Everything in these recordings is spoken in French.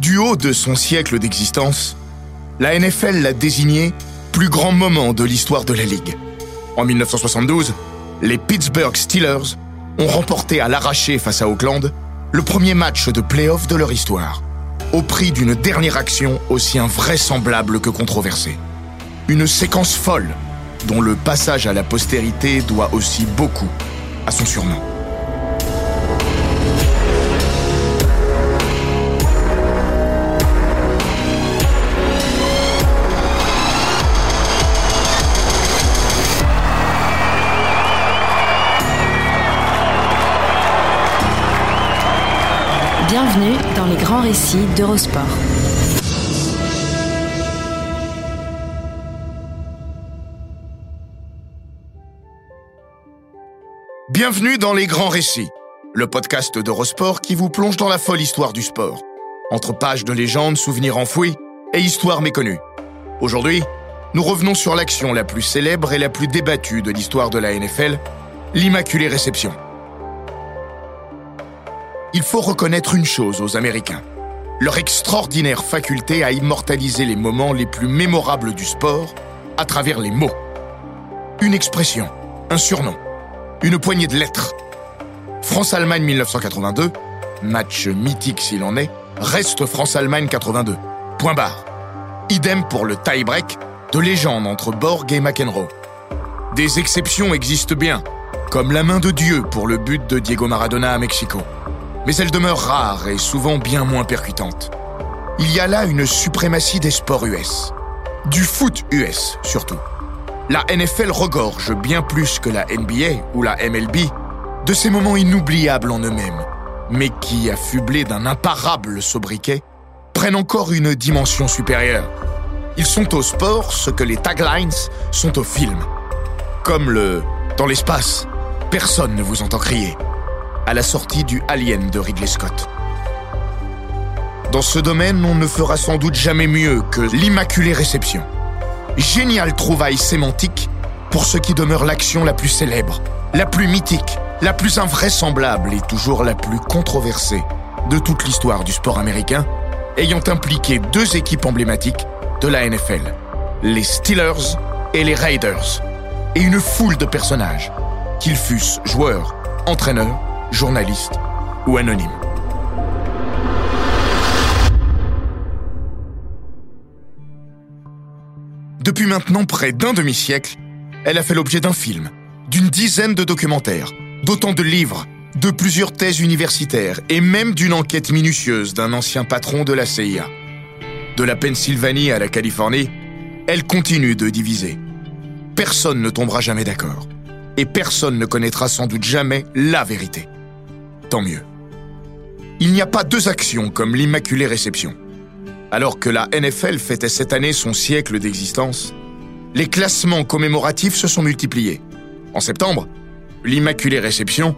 Du haut de son siècle d'existence, la NFL l'a désigné plus grand moment de l'histoire de la Ligue. En 1972, les Pittsburgh Steelers ont remporté à l'arraché face à Oakland le premier match de playoff de leur histoire, au prix d'une dernière action aussi invraisemblable que controversée. Une séquence folle dont le passage à la postérité doit aussi beaucoup à son surnom. Bienvenue dans les grands récits d'Eurosport. Bienvenue dans Les Grands Récits, le podcast d'Eurosport qui vous plonge dans la folle histoire du sport. Entre pages de légendes, souvenirs enfouis et histoires méconnues. Aujourd'hui, nous revenons sur l'action la plus célèbre et la plus débattue de l'histoire de la NFL, l'Immaculée Réception. Il faut reconnaître une chose aux Américains. Leur extraordinaire faculté à immortaliser les moments les plus mémorables du sport à travers les mots. Une expression, un surnom, une poignée de lettres. France-Allemagne 1982, match mythique s'il en est, reste France-Allemagne 82. Point barre. Idem pour le tie-break de légende entre Borg et McEnroe. Des exceptions existent bien, comme la main de Dieu pour le but de Diego Maradona à Mexico. Mais elles demeurent rares et souvent bien moins percutantes. Il y a là une suprématie des sports US. Du foot US surtout. La NFL regorge bien plus que la NBA ou la MLB de ces moments inoubliables en eux-mêmes, mais qui, affublés d'un imparable sobriquet, prennent encore une dimension supérieure. Ils sont au sport ce que les taglines sont au film. Comme le Dans l'espace, personne ne vous entend crier, à la sortie du Alien de Ridley Scott. Dans ce domaine, on ne fera sans doute jamais mieux que l'Immaculée Réception. Géniale trouvaille sémantique pour ce qui demeure l'action la plus célèbre, la plus mythique, la plus invraisemblable et toujours la plus controversée de toute l'histoire du sport américain, ayant impliqué deux équipes emblématiques de la NFL, les Steelers et les Raiders, et une foule de personnages, qu'ils fussent joueurs, entraîneurs, journalistes ou anonymes. Depuis maintenant près d'un demi-siècle, elle a fait l'objet d'un film, d'une dizaine de documentaires, d'autant de livres, de plusieurs thèses universitaires et même d'une enquête minutieuse d'un ancien patron de la CIA. De la Pennsylvanie à la Californie, elle continue de diviser. Personne ne tombera jamais d'accord. Et personne ne connaîtra sans doute jamais la vérité. Tant mieux. Il n'y a pas deux actions comme l'Immaculée Réception. Alors que la NFL fêtait cette année son siècle d'existence, les classements commémoratifs se sont multipliés. En septembre, l'Immaculée Réception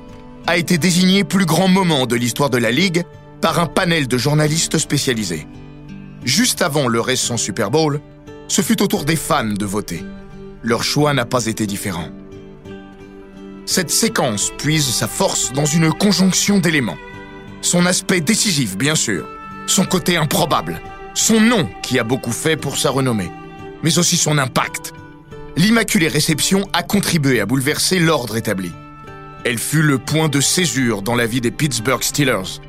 a été désigné plus grand moment de l'histoire de la Ligue par un panel de journalistes spécialisés. Juste avant le récent Super Bowl, ce fut au tour des fans de voter. Leur choix n'a pas été différent. Cette séquence puise sa force dans une conjonction d'éléments. Son aspect décisif, bien sûr, son côté improbable, son nom qui a beaucoup fait pour sa renommée, mais aussi son impact. L'Immaculée Réception a contribué à bouleverser l'ordre établi. Elle fut le point de césure dans la vie des Pittsburgh Steelers,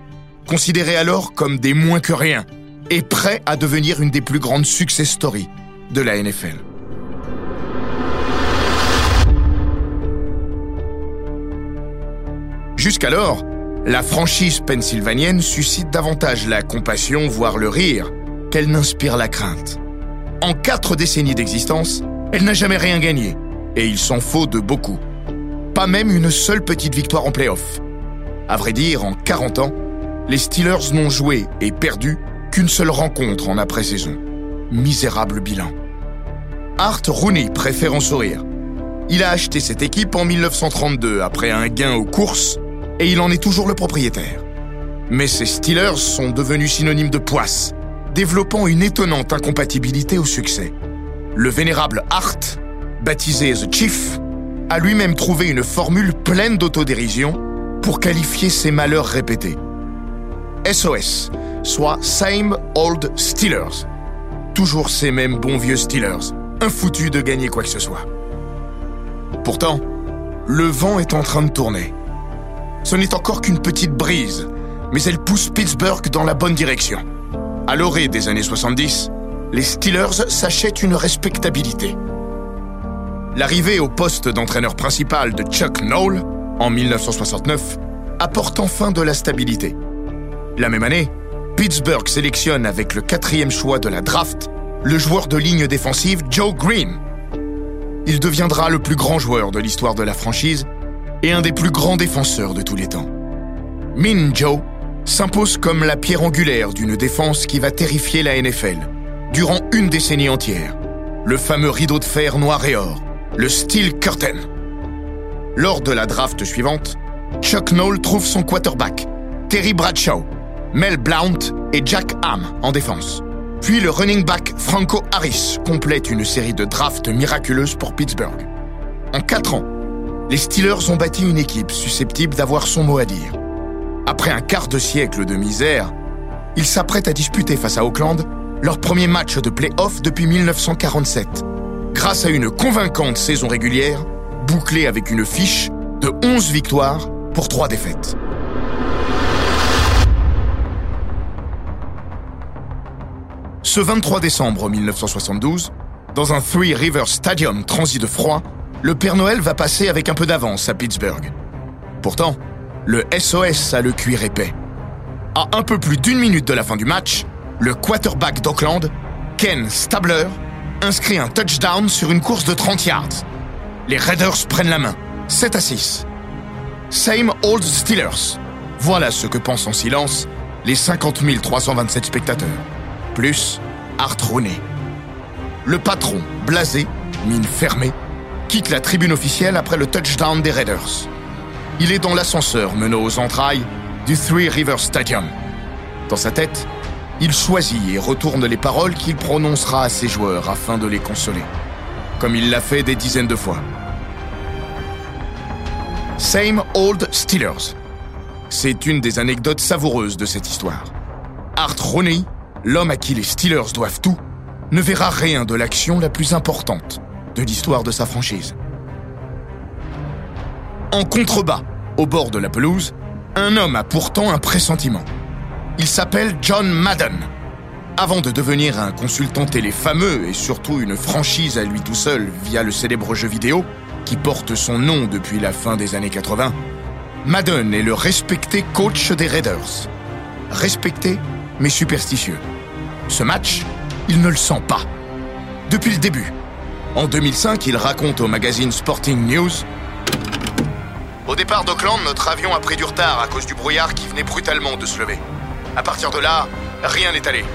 considérés alors comme des moins que rien et prêts à devenir une des plus grandes success stories de la NFL. Jusqu'alors, la franchise pennsylvanienne suscite davantage la compassion, voire le rire, qu'elle n'inspire la crainte. En quatre décennies d'existence, elle n'a jamais rien gagné, et il s'en faut de beaucoup. Pas même une seule petite victoire en playoff. À vrai dire, en 40 ans, les Steelers n'ont joué et perdu qu'une seule rencontre en après-saison. Misérable bilan. Art Rooney préfère en sourire. Il a acheté cette équipe en 1932 après un gain aux courses et il en est toujours le propriétaire. Mais ces Steelers sont devenus synonymes de poisse, développant une étonnante incompatibilité au succès. Le vénérable Art, baptisé The Chief, a lui-même trouvé une formule pleine d'autodérision pour qualifier ses malheurs répétés. SOS, soit Same Old Steelers. Toujours ces mêmes bons vieux Steelers, infoutus de gagner quoi que ce soit. Pourtant, le vent est en train de tourner. Ce n'est encore qu'une petite brise, mais elle pousse Pittsburgh dans la bonne direction. À l'orée des années 70, les Steelers s'achètent une respectabilité. L'arrivée au poste d'entraîneur principal de Chuck Noll, en 1969, apporte enfin de la stabilité. La même année, Pittsburgh sélectionne avec le quatrième choix de la draft le joueur de ligne défensive Joe Green. Il deviendra le plus grand joueur de l'histoire de la franchise et un des plus grands défenseurs de tous les temps. Min s'impose comme la pierre angulaire d'une défense qui va terrifier la NFL durant une décennie entière. Le fameux rideau de fer noir et or, le Steel Curtain. Lors de la draft suivante, Chuck Noll trouve son quarterback, Terry Bradshaw, Mel Blount et Jack Ham en défense. Puis le running back Franco Harris complète une série de drafts miraculeuses pour Pittsburgh. En quatre ans, les Steelers ont bâti une équipe susceptible d'avoir son mot à dire. Après un quart de siècle de misère, ils s'apprêtent à disputer face à Auckland leur premier match de play-off depuis 1947, grâce à une convaincante saison régulière, bouclée avec une fiche de 11 victoires pour 3 défaites. Ce 23 décembre 1972, dans un Three Rivers Stadium transi de froid, le Père Noël va passer avec un peu d'avance à Pittsburgh. Pourtant, le SOS a le cuir épais. À un peu plus d'une minute de la fin du match, le quarterback d'Auckland, Ken Stabler, inscrit un touchdown sur une course de 30 yards. Les Raiders prennent la main, 7 à 6. Same Old Steelers. Voilà ce que pensent en silence les 50 327 spectateurs. Plus Art Rooney. Le patron, blasé, mine fermée, quitte la tribune officielle après le touchdown des Raiders. Il est dans l'ascenseur menant aux entrailles du Three Rivers Stadium. Dans sa tête, il choisit et retourne les paroles qu'il prononcera à ses joueurs afin de les consoler, comme il l'a fait des dizaines de fois. Same Old Steelers. C'est une des anecdotes savoureuses de cette histoire. Art Rooney, l'homme à qui les Steelers doivent tout, ne verra rien de l'action la plus importante de l'histoire de sa franchise. En contrebas, au bord de la pelouse, un homme a pourtant un pressentiment. Il s'appelle John Madden. Avant de devenir un consultant télé fameux et surtout une franchise à lui tout seul via le célèbre jeu vidéo, qui porte son nom depuis la fin des années 80, Madden est le respecté coach des Raiders. Respecté, mais superstitieux. Ce match, il ne le sent pas. Depuis le début. En 2005, il raconte au magazine Sporting News Au départ d'Auckland, notre avion a pris du retard à cause du brouillard qui venait brutalement de se lever. À partir de là, rien n'est allé.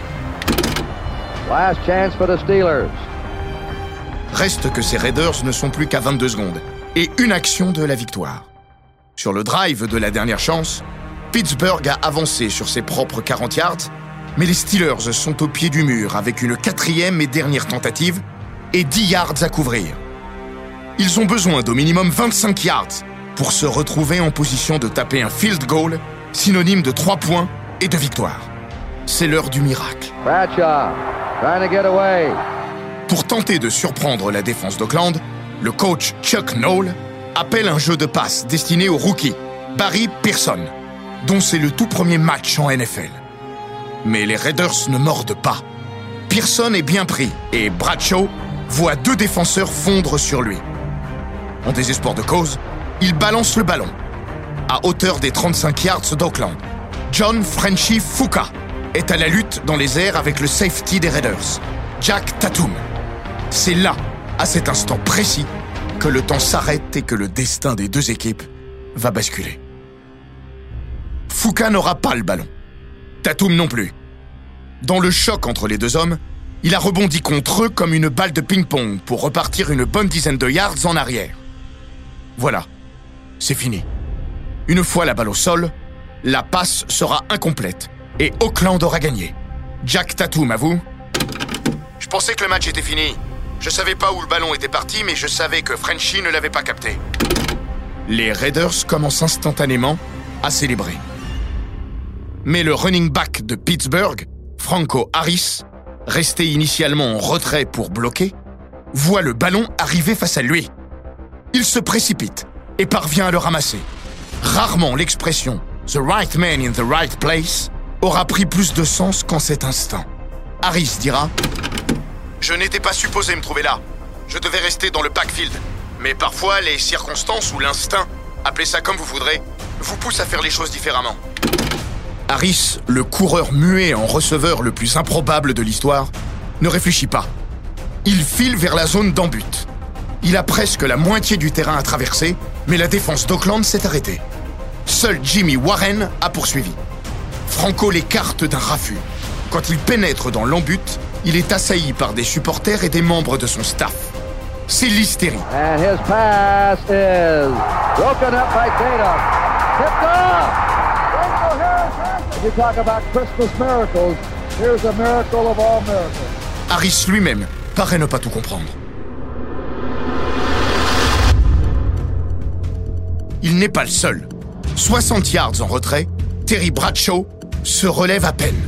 Last chance for the Steelers. Reste que ces Raiders ne sont plus qu'à 22 secondes et une action de la victoire. Sur le drive de la dernière chance, Pittsburgh a avancé sur ses propres 40 yards, mais les Steelers sont au pied du mur avec une quatrième et dernière tentative et 10 yards à couvrir. Ils ont besoin d'au minimum 25 yards pour se retrouver en position de taper un field goal, synonyme de 3 points et de victoire. C'est l'heure du miracle. Bradshaw trying to get away. Pour tenter de surprendre la défense d'Auckland, le coach Chuck Noll appelle un jeu de passe destiné au rookie, Barry Pearson, dont c'est le tout premier match en NFL. Mais les Raiders ne mordent pas. Pearson est bien pris et Bradshaw voit deux défenseurs fondre sur lui. En désespoir de cause, il balance le ballon. À hauteur des 35 yards d'Auckland, John Frenchy Fuka est à la lutte dans les airs avec le safety des Raiders, Jack Tatum. C'est là, à cet instant précis, que le temps s'arrête et que le destin des deux équipes va basculer. Foucault n'aura pas le ballon. Tatum non plus. Dans le choc entre les deux hommes, il a rebondi contre eux comme une balle de ping-pong pour repartir une bonne dizaine de yards en arrière. Voilà, c'est fini. Une fois la balle au sol, la passe sera incomplète et Auckland aura gagné. Jack Tatum, à vous Je pensais que le match était fini. Je savais pas où le ballon était parti, mais je savais que Frenchy ne l'avait pas capté. Les Raiders commencent instantanément à célébrer. Mais le running back de Pittsburgh, Franco Harris, resté initialement en retrait pour bloquer, voit le ballon arriver face à lui. Il se précipite et parvient à le ramasser. Rarement l'expression The right man in the right place aura pris plus de sens qu'en cet instant. Harris dira Je n'étais pas supposé me trouver là. Je devais rester dans le backfield. Mais parfois, les circonstances ou l'instinct, appelez ça comme vous voudrez, vous poussent à faire les choses différemment. Harris, le coureur muet en receveur le plus improbable de l'histoire, ne réfléchit pas. Il file vers la zone d'embut. Il a presque la moitié du terrain à traverser, mais la défense d'Auckland s'est arrêtée. Seul Jimmy Warren a poursuivi. Franco l'écarte d'un raffut. Quand il pénètre dans l'embut, il est assailli par des supporters et des membres de son staff. C'est l'hystérie. And his pass is broken up by Tatum. You talk about Christmas miracles, here's a miracle of all miracles. Harris lui-même paraît ne pas tout comprendre. Il n'est pas le seul. 60 yards en retrait, Terry Bradshaw se relève à peine.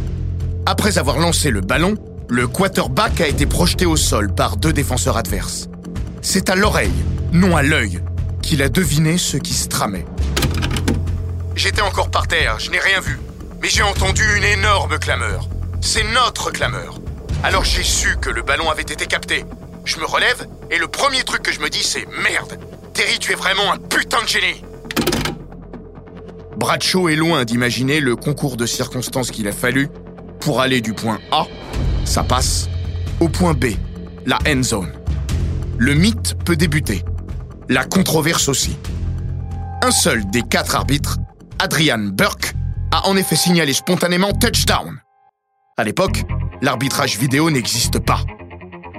Après avoir lancé le ballon, le quarterback a été projeté au sol par deux défenseurs adverses. C'est à l'oreille, non à l'œil, qu'il a deviné ce qui se tramait. J'étais encore par terre, je n'ai rien vu. Mais j'ai entendu une énorme clameur. C'est notre clameur. Alors j'ai su que le ballon avait été capté. Je me relève et le premier truc que je me dis c'est merde. Terry, tu es vraiment un putain de génie. Bradshaw est loin d'imaginer le concours de circonstances qu'il a fallu pour aller du point A, ça passe, au point B, la end zone. Le mythe peut débuter. La controverse aussi. Un seul des quatre arbitres, Adrian Burke, a en effet signalé spontanément touchdown. À l'époque, l'arbitrage vidéo n'existe pas.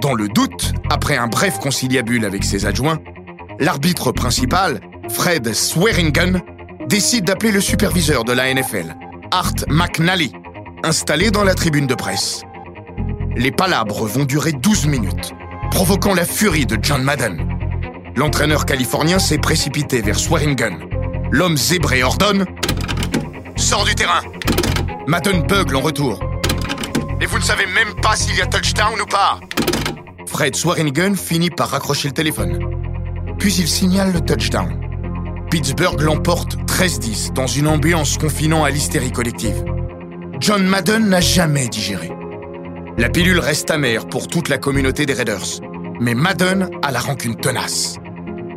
Dans le doute, après un bref conciliabule avec ses adjoints, l'arbitre principal, Fred Swearingen, décide d'appeler le superviseur de la NFL, Art McNally, installé dans la tribune de presse. Les palabres vont durer 12 minutes, provoquant la furie de John Madden. L'entraîneur californien s'est précipité vers Swearingen. L'homme zébré ordonne Sors du terrain Madden bugle en retour. Et vous ne savez même pas s'il y a touchdown ou pas Fred Swearingen finit par raccrocher le téléphone. Puis il signale le touchdown. Pittsburgh l'emporte 13-10 dans une ambiance confinant à l'hystérie collective. John Madden n'a jamais digéré. La pilule reste amère pour toute la communauté des Raiders, mais Madden a la rancune tenace.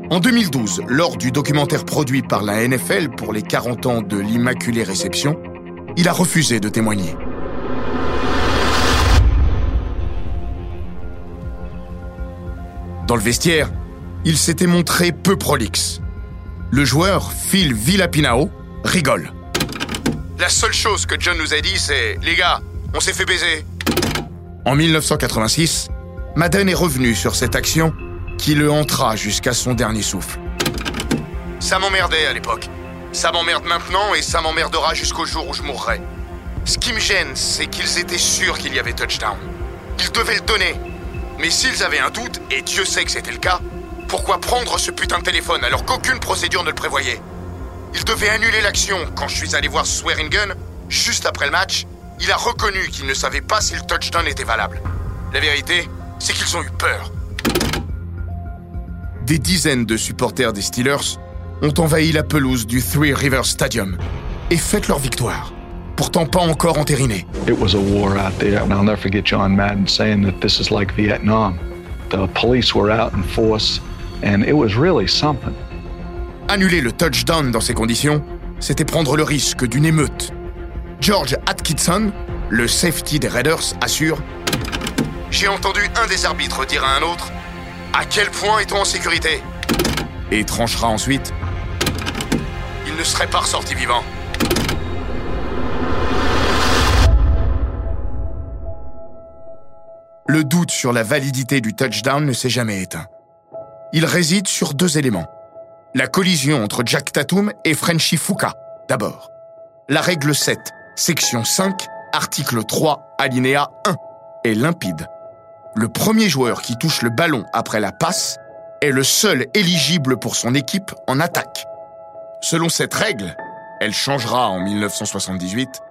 En 2012, lors du documentaire produit par la NFL pour les 40 ans de l'Immaculée Réception, il a refusé de témoigner. Dans le vestiaire, il s'était montré peu prolixe. Le joueur, Phil Villapinao, rigole. La seule chose que John nous a dit, c'est Les gars, on s'est fait baiser. En 1986, Madden est revenu sur cette action qui le hantera jusqu'à son dernier souffle. Ça m'emmerdait à l'époque. Ça m'emmerde maintenant et ça m'emmerdera jusqu'au jour où je mourrai. Ce qui me gêne, c'est qu'ils étaient sûrs qu'il y avait touchdown. Ils devaient le donner. Mais s'ils avaient un doute, et Dieu sait que c'était le cas, pourquoi prendre ce putain de téléphone alors qu'aucune procédure ne le prévoyait? Ils devaient annuler l'action quand je suis allé voir Swearingen, juste après le match. Il a reconnu qu'il ne savait pas si le touchdown était valable. La vérité, c'est qu'ils ont eu peur. Des dizaines de supporters des Steelers ont envahi la pelouse du Three Rivers Stadium et fêtent leur victoire, pourtant pas encore entérinée. It was a war out there, and I'll never forget John Madden saying that this is like Vietnam. The police were out in force, and it was really something. Annuler le touchdown dans ces conditions, c'était prendre le risque d'une émeute. George Atkinson, le safety des Raiders, assure J'ai entendu un des arbitres dire à un autre à quel point est-on en sécurité Et tranchera ensuite. Il ne serait pas ressorti vivant. Le doute sur la validité du touchdown ne s'est jamais éteint. Il réside sur deux éléments. La collision entre Jack Tatum et Frenchy Fuka, d'abord. La règle 7, section 5, article 3, alinéa 1, est limpide. Le premier joueur qui touche le ballon après la passe est le seul éligible pour son équipe en attaque. Selon cette règle, elle changera en 1978,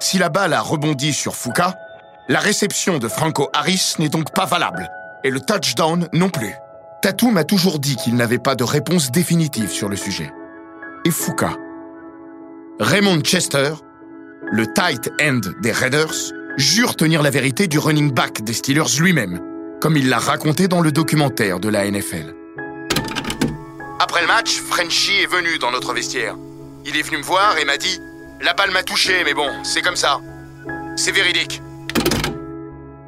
si la balle a rebondi sur Fuka, la réception de Franco Harris n'est donc pas valable, et le touchdown non plus. Tatum a toujours dit qu'il n'avait pas de réponse définitive sur le sujet. Et Fuka Raymond Chester, le tight end des Raiders, jure tenir la vérité du running back des Steelers lui-même, comme il l'a raconté dans le documentaire de la NFL. Après le match, Frenchy est venu dans notre vestiaire. Il est venu me voir et m'a dit La balle m'a touché, mais bon, c'est comme ça. C'est véridique.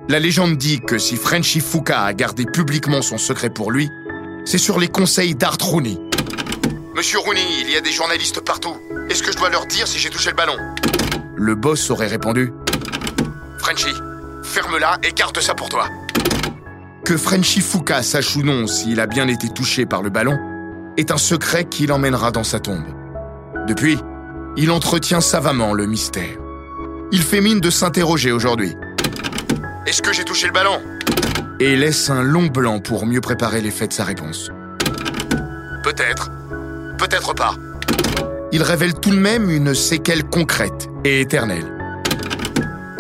La légende dit que si Frenchy Fuka a gardé publiquement son secret pour lui, c'est sur les conseils d'Art Rooney. Monsieur Rooney, il y a des journalistes partout. Est-ce que je dois leur dire si j'ai touché le ballon? Le boss aurait répondu Frenchy, ferme-la et garde ça pour toi. Que Frenchy Fuka sache ou non s'il a bien été touché par le ballon est un secret qui l'emmènera dans sa tombe. Depuis, il entretient savamment le mystère. Il fait mine de s'interroger aujourd'hui. Est-ce que j'ai touché le ballon? Et laisse un long blanc pour mieux préparer l'effet de sa réponse. Peut-être. Peut-être pas. Il révèle tout de même une séquelle concrète et éternelle.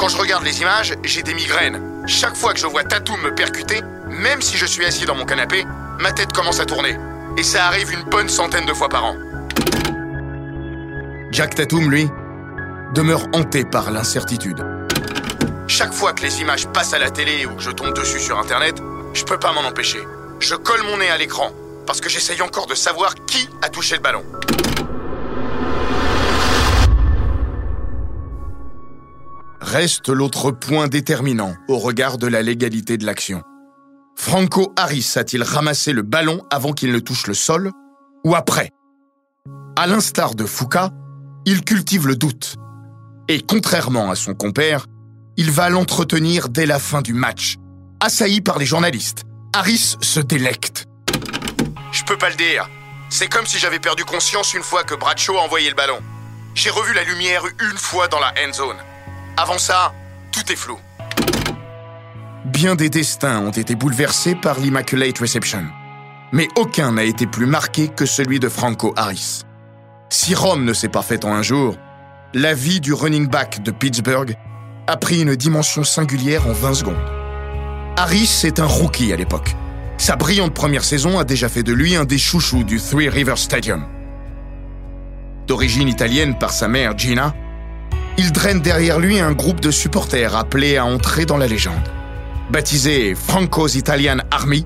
Quand je regarde les images, j'ai des migraines. Chaque fois que je vois Tatum me percuter, même si je suis assis dans mon canapé, ma tête commence à tourner. Et ça arrive une bonne centaine de fois par an. Jack Tatum, lui, demeure hanté par l'incertitude. Chaque fois que les images passent à la télé ou que je tombe dessus sur Internet, je peux pas m'en empêcher. Je colle mon nez à l'écran parce que j'essaye encore de savoir qui a touché le ballon. Reste l'autre point déterminant au regard de la légalité de l'action. Franco Harris a-t-il ramassé le ballon avant qu'il ne touche le sol ou après? À l'instar de Foucault, il cultive le doute. Et contrairement à son compère, il va l'entretenir dès la fin du match. Assailli par les journalistes, Harris se délecte. Je peux pas le dire. C'est comme si j'avais perdu conscience une fois que Bradshaw a envoyé le ballon. J'ai revu la lumière une fois dans la end zone. Avant ça, tout est flou. Bien des destins ont été bouleversés par l'Immaculate Reception. Mais aucun n'a été plus marqué que celui de Franco Harris. Si Rome ne s'est pas faite en un jour, la vie du running back de Pittsburgh a pris une dimension singulière en 20 secondes. Harris est un rookie à l'époque. Sa brillante première saison a déjà fait de lui un des chouchous du Three Rivers Stadium. D'origine italienne par sa mère Gina, il draine derrière lui un groupe de supporters appelés à entrer dans la légende. Baptisé Franco's Italian Army,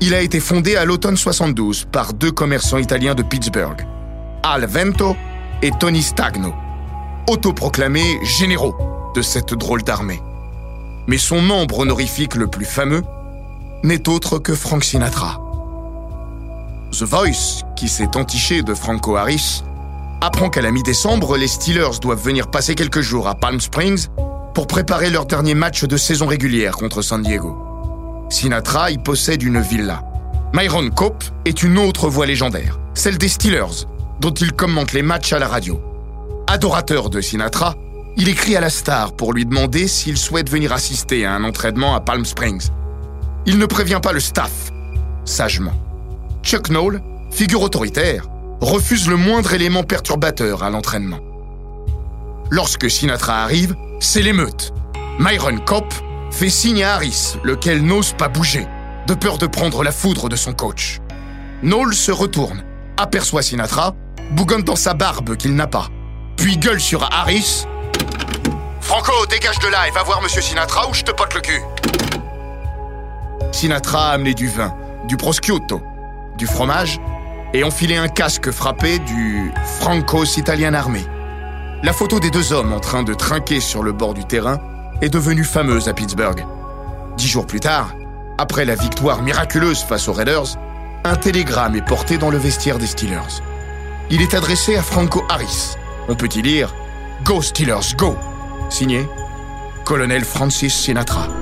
il a été fondé à l'automne 72 par deux commerçants italiens de Pittsburgh, Al Vento et Tony Stagno, autoproclamés généraux de cette drôle d'armée. Mais son membre honorifique le plus fameux n'est autre que Frank Sinatra. The Voice, qui s'est entiché de Franco Harris, apprend qu'à la mi-décembre, les Steelers doivent venir passer quelques jours à Palm Springs pour préparer leur dernier match de saison régulière contre San Diego. Sinatra y possède une villa. Myron Cope est une autre voix légendaire, celle des Steelers, dont il commente les matchs à la radio. Adorateur de Sinatra, il écrit à la star pour lui demander s'il souhaite venir assister à un entraînement à Palm Springs. Il ne prévient pas le staff, sagement. Chuck Noll, figure autoritaire, refuse le moindre élément perturbateur à l'entraînement. Lorsque Sinatra arrive, c'est l'émeute. Myron Cope fait signe à Harris, lequel n'ose pas bouger, de peur de prendre la foudre de son coach. Noll se retourne, aperçoit Sinatra, bougonne dans sa barbe qu'il n'a pas, puis gueule sur Harris. Franco, dégage de là et va voir Monsieur Sinatra ou je te pote le cul. Sinatra a amené du vin, du prosciutto, du fromage et enfilé un casque frappé du Franco's Italian Army. La photo des deux hommes en train de trinquer sur le bord du terrain est devenue fameuse à Pittsburgh. Dix jours plus tard, après la victoire miraculeuse face aux Raiders, un télégramme est porté dans le vestiaire des Steelers. Il est adressé à Franco Harris. On peut y lire Go Steelers, go Signé Colonel Francis Sinatra.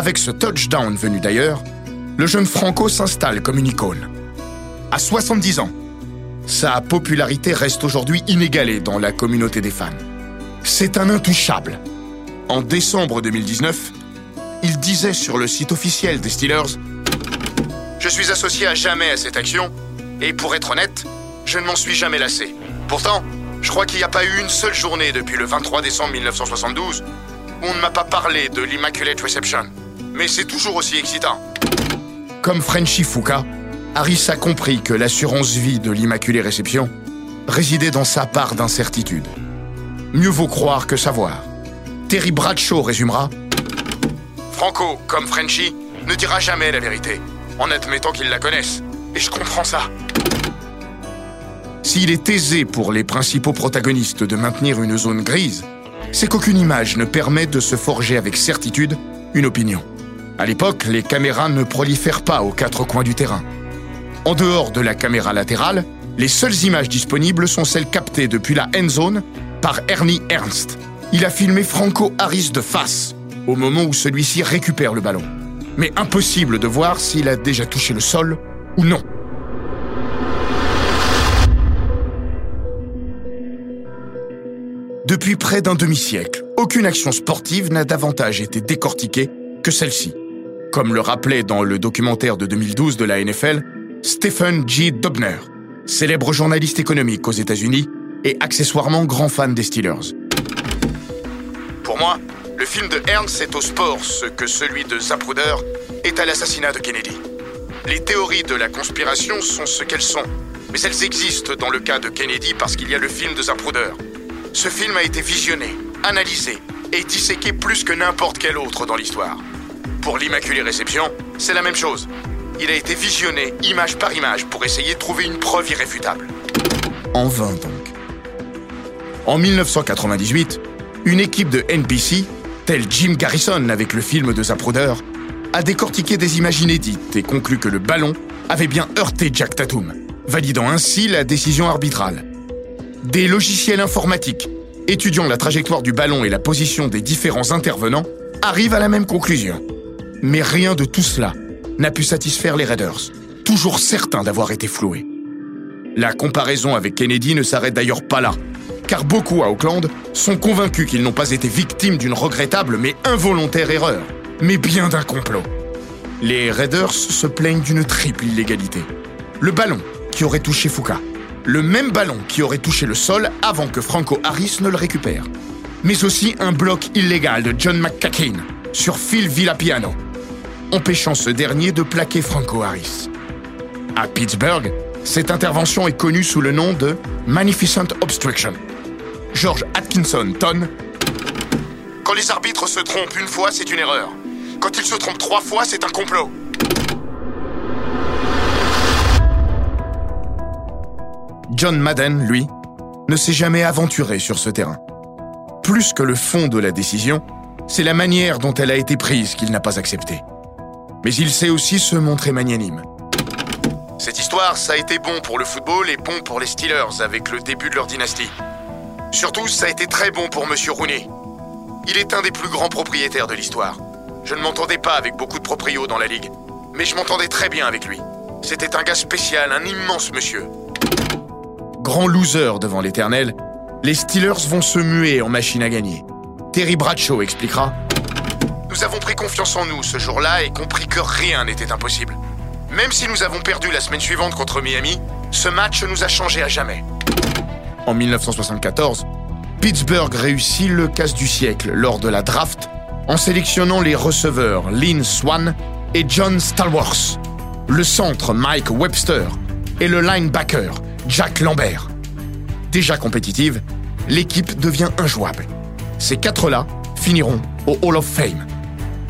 Avec ce touchdown venu d'ailleurs, le jeune Franco s'installe comme une icône. À 70 ans, sa popularité reste aujourd'hui inégalée dans la communauté des fans. C'est un intouchable. En décembre 2019, il disait sur le site officiel des Steelers Je suis associé à jamais à cette action, et pour être honnête, je ne m'en suis jamais lassé. Pourtant, je crois qu'il n'y a pas eu une seule journée depuis le 23 décembre 1972 où on ne m'a pas parlé de l'Immaculate Reception. Mais c'est toujours aussi excitant. Comme Frenchy Foucault, Harris a compris que l'assurance vie de l'Immaculée Réception résidait dans sa part d'incertitude. Mieux vaut croire que savoir. Terry Bradshaw résumera Franco, comme Frenchy, ne dira jamais la vérité, en admettant qu'il la connaisse. Et je comprends ça. S'il est aisé pour les principaux protagonistes de maintenir une zone grise, c'est qu'aucune image ne permet de se forger avec certitude une opinion. À l'époque, les caméras ne prolifèrent pas aux quatre coins du terrain. En dehors de la caméra latérale, les seules images disponibles sont celles captées depuis la end zone par Ernie Ernst. Il a filmé Franco Harris de face, au moment où celui-ci récupère le ballon. Mais impossible de voir s'il a déjà touché le sol ou non. Depuis près d'un demi-siècle, aucune action sportive n'a davantage été décortiquée que celle-ci. Comme le rappelait dans le documentaire de 2012 de la NFL, Stephen G. Dobner, célèbre journaliste économique aux États-Unis et accessoirement grand fan des Steelers. Pour moi, le film de Ernst est au sport ce que celui de Zapruder est à l'assassinat de Kennedy. Les théories de la conspiration sont ce qu'elles sont, mais elles existent dans le cas de Kennedy parce qu'il y a le film de Zapruder. Ce film a été visionné, analysé et disséqué plus que n'importe quel autre dans l'histoire. Pour l'Immaculée Réception, c'est la même chose. Il a été visionné image par image pour essayer de trouver une preuve irréfutable. En vain donc. En 1998, une équipe de NBC, telle Jim Garrison avec le film de Zapruder, a décortiqué des images inédites et conclu que le ballon avait bien heurté Jack Tatum, validant ainsi la décision arbitrale. Des logiciels informatiques étudiant la trajectoire du ballon et la position des différents intervenants arrivent à la même conclusion. Mais rien de tout cela n'a pu satisfaire les Raiders, toujours certains d'avoir été floués. La comparaison avec Kennedy ne s'arrête d'ailleurs pas là, car beaucoup à Auckland sont convaincus qu'ils n'ont pas été victimes d'une regrettable mais involontaire erreur, mais bien d'un complot. Les Raiders se plaignent d'une triple illégalité. Le ballon qui aurait touché Foucault, le même ballon qui aurait touché le sol avant que Franco Harris ne le récupère, mais aussi un bloc illégal de John McCain sur Phil Villapiano, empêchant ce dernier de plaquer Franco Harris. À Pittsburgh, cette intervention est connue sous le nom de Magnificent Obstruction. George Atkinson tonne Quand les arbitres se trompent une fois, c'est une erreur. Quand ils se trompent trois fois, c'est un complot. John Madden, lui, ne s'est jamais aventuré sur ce terrain. Plus que le fond de la décision, c'est la manière dont elle a été prise qu'il n'a pas acceptée. Mais il sait aussi se montrer magnanime. Cette histoire, ça a été bon pour le football et bon pour les Steelers avec le début de leur dynastie. Surtout, ça a été très bon pour Monsieur Rooney. Il est un des plus grands propriétaires de l'histoire. Je ne m'entendais pas avec beaucoup de proprios dans la ligue, mais je m'entendais très bien avec lui. C'était un gars spécial, un immense monsieur. Grand loser devant l'éternel, les Steelers vont se muer en machine à gagner. Terry Bradshaw expliquera Nous avons pris confiance en nous ce jour-là et compris que rien n'était impossible. Même si nous avons perdu la semaine suivante contre Miami, ce match nous a changé à jamais. En 1974, Pittsburgh réussit le casse du siècle lors de la draft en sélectionnant les receveurs Lynn Swan et John Stallworth, le centre Mike Webster et le linebacker Jack Lambert. Déjà compétitive, l'équipe devient injouable. Ces quatre-là finiront au Hall of Fame.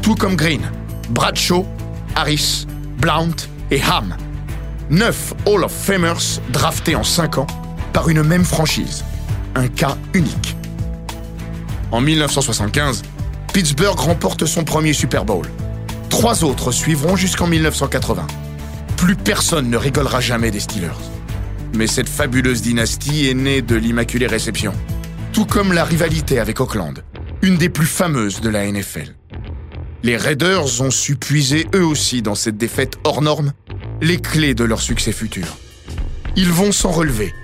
Tout comme Green, Bradshaw, Harris, Blount et Ham. Neuf Hall of Famers draftés en cinq ans par une même franchise. Un cas unique. En 1975, Pittsburgh remporte son premier Super Bowl. Trois autres suivront jusqu'en 1980. Plus personne ne rigolera jamais des Steelers. Mais cette fabuleuse dynastie est née de l'Immaculée Réception, tout comme la rivalité avec Auckland, une des plus fameuses de la NFL. Les Raiders ont su puiser eux aussi dans cette défaite hors norme les clés de leur succès futur. Ils vont s'en relever.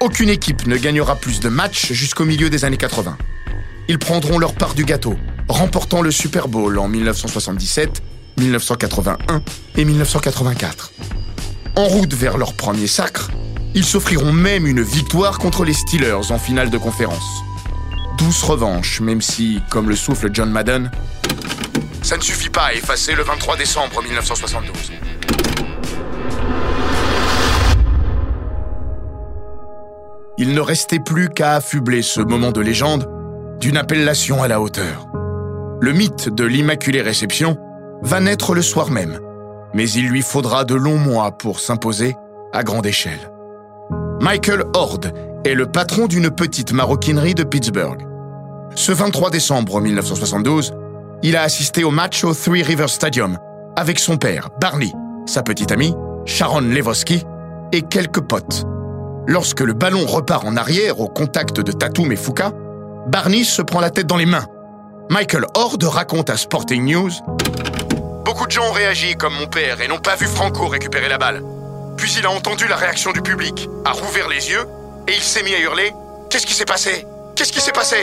Aucune équipe ne gagnera plus de matchs jusqu'au milieu des années 80. Ils prendront leur part du gâteau, remportant le Super Bowl en 1977, 1981 et 1984. En route vers leur premier sacre, ils s'offriront même une victoire contre les Steelers en finale de conférence. Douce revanche, même si, comme le souffle John Madden, ça ne suffit pas à effacer le 23 décembre 1972. Il ne restait plus qu'à affubler ce moment de légende d'une appellation à la hauteur. Le mythe de l'Immaculée Réception va naître le soir même, mais il lui faudra de longs mois pour s'imposer à grande échelle. Michael Hord est le patron d'une petite maroquinerie de Pittsburgh. Ce 23 décembre 1972, il a assisté au match au Three Rivers Stadium avec son père, Barney, sa petite amie, Sharon Levoski, et quelques potes. Lorsque le ballon repart en arrière au contact de Tatum et Foucault, Barney se prend la tête dans les mains. Michael Hord raconte à Sporting News Beaucoup de gens ont réagi comme mon père et n'ont pas vu Franco récupérer la balle. Puis il a entendu la réaction du public, a rouvert les yeux et il s'est mis à hurler Qu'est-ce qui s'est passé? Qu'est-ce qui s'est passé?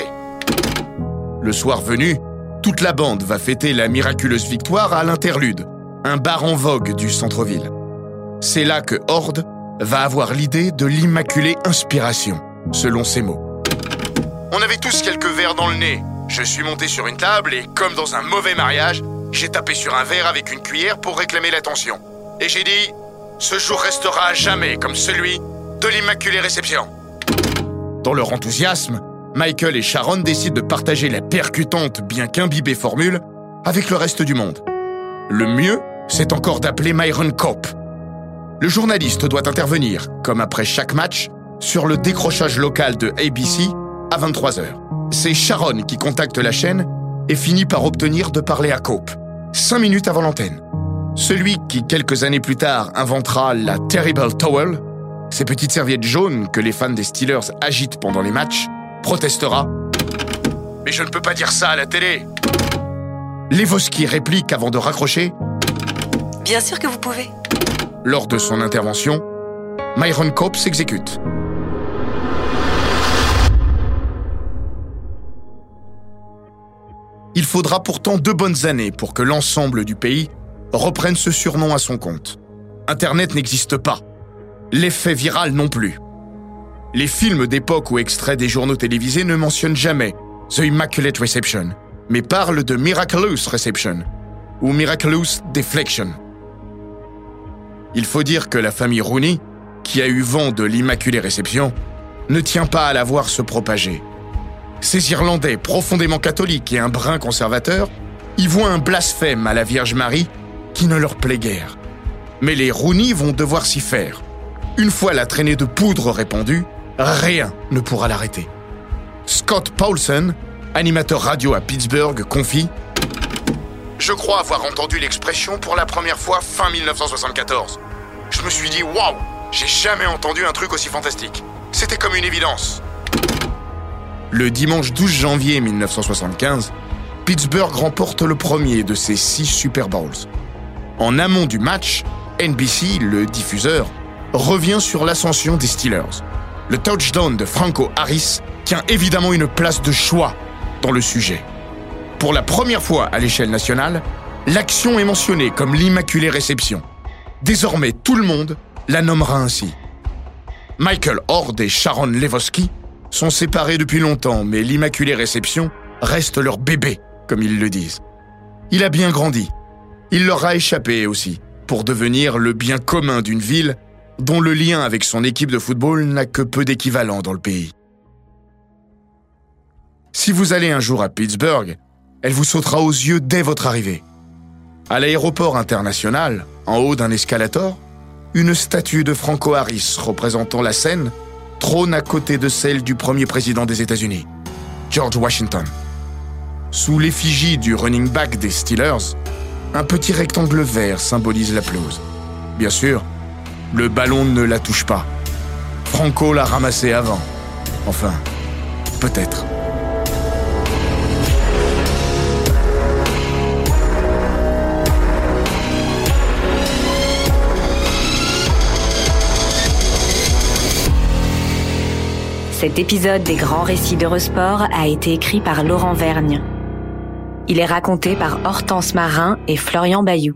Le soir venu, toute la bande va fêter la miraculeuse victoire à l'Interlude, un bar en vogue du centre-ville. C'est là que Horde va avoir l'idée de l'immaculée inspiration, selon ses mots. On avait tous quelques verres dans le nez. Je suis monté sur une table et, comme dans un mauvais mariage, j'ai tapé sur un verre avec une cuillère pour réclamer l'attention. Et j'ai dit, ce jour restera à jamais comme celui de l'Immaculée Réception. Dans leur enthousiasme, Michael et Sharon décident de partager la percutante, bien qu'imbibée formule avec le reste du monde. Le mieux, c'est encore d'appeler Myron Cope. Le journaliste doit intervenir, comme après chaque match, sur le décrochage local de ABC à 23h. C'est Sharon qui contacte la chaîne et finit par obtenir de parler à Cope, cinq minutes avant l'antenne. Celui qui, quelques années plus tard, inventera la Terrible Towel, ces petites serviettes jaunes que les fans des Steelers agitent pendant les matchs, protestera Mais je ne peux pas dire ça à la télé Levoski réplique avant de raccrocher Bien sûr que vous pouvez. Lors de son intervention, Myron Cope s'exécute. Il faudra pourtant deux bonnes années pour que l'ensemble du pays reprenne ce surnom à son compte. Internet n'existe pas. L'effet viral non plus. Les films d'époque ou extraits des journaux télévisés ne mentionnent jamais The Immaculate Reception, mais parlent de Miraculous Reception ou Miraculous Deflection. Il faut dire que la famille Rooney, qui a eu vent de l'Immaculée Réception, ne tient pas à la voir se propager. Ces Irlandais profondément catholiques et un brin conservateur y voient un blasphème à la Vierge Marie qui ne leur plaît guère. Mais les Rooney vont devoir s'y faire. Une fois la traînée de poudre répandue, rien ne pourra l'arrêter. Scott Paulson, animateur radio à Pittsburgh, confie Je crois avoir entendu l'expression pour la première fois fin 1974. Je me suis dit Waouh J'ai jamais entendu un truc aussi fantastique. C'était comme une évidence. Le dimanche 12 janvier 1975, Pittsburgh remporte le premier de ses six Super Bowls. En amont du match, NBC, le diffuseur, revient sur l'ascension des Steelers. Le touchdown de Franco Harris tient évidemment une place de choix dans le sujet. Pour la première fois à l'échelle nationale, l'action est mentionnée comme l'Immaculée Réception. Désormais, tout le monde la nommera ainsi. Michael Hord et Sharon Levoski sont séparés depuis longtemps, mais l'Immaculée Réception reste leur bébé, comme ils le disent. Il a bien grandi. Il leur a échappé aussi, pour devenir le bien commun d'une ville dont le lien avec son équipe de football n'a que peu d'équivalent dans le pays. Si vous allez un jour à Pittsburgh, elle vous sautera aux yeux dès votre arrivée. À l'aéroport international, en haut d'un escalator, une statue de Franco Harris représentant la scène trône à côté de celle du premier président des États-Unis, George Washington. Sous l'effigie du running back des Steelers, un petit rectangle vert symbolise la pelouse. Bien sûr, le ballon ne la touche pas. Franco l'a ramassé avant. Enfin, peut-être. Cet épisode des grands récits d'Eurosport a été écrit par Laurent Vergne. Il est raconté par Hortense Marin et Florian Bayou.